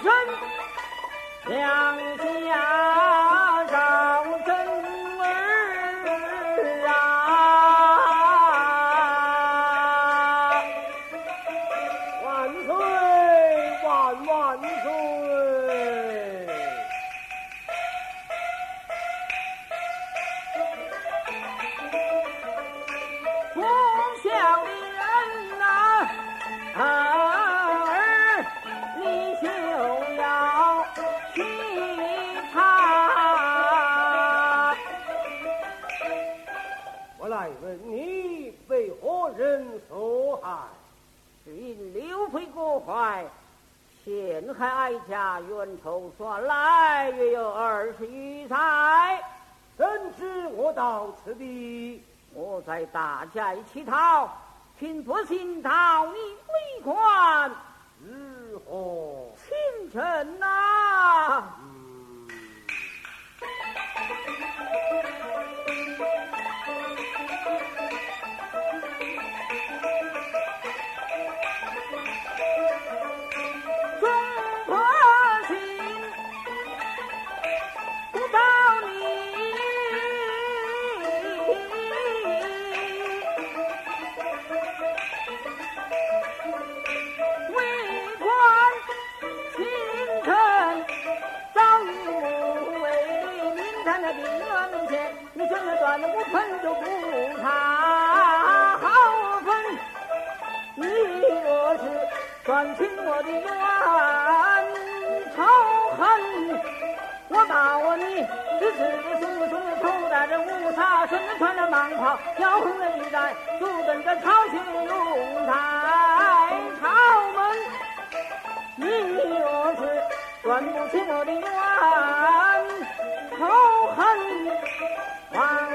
亲生两家赵真儿啊！万岁，万万岁！不孝的人呐、儿因刘备过怀，陷害哀家，冤仇算来约有二十余载。怎知我到此地？我在大寨乞讨，请不信讨你归还。如何？清晨呐、嗯，为，明天的病院前，你真的断了我盆就不差好分。你若是断清我的冤仇恨，我告我你，只是兄弟兄弟头戴着乌纱，身子穿着蟒袍，腰横着玉带，足蹬着朝廷用台朝门。你若是断不清我的冤仇恨，枉在朝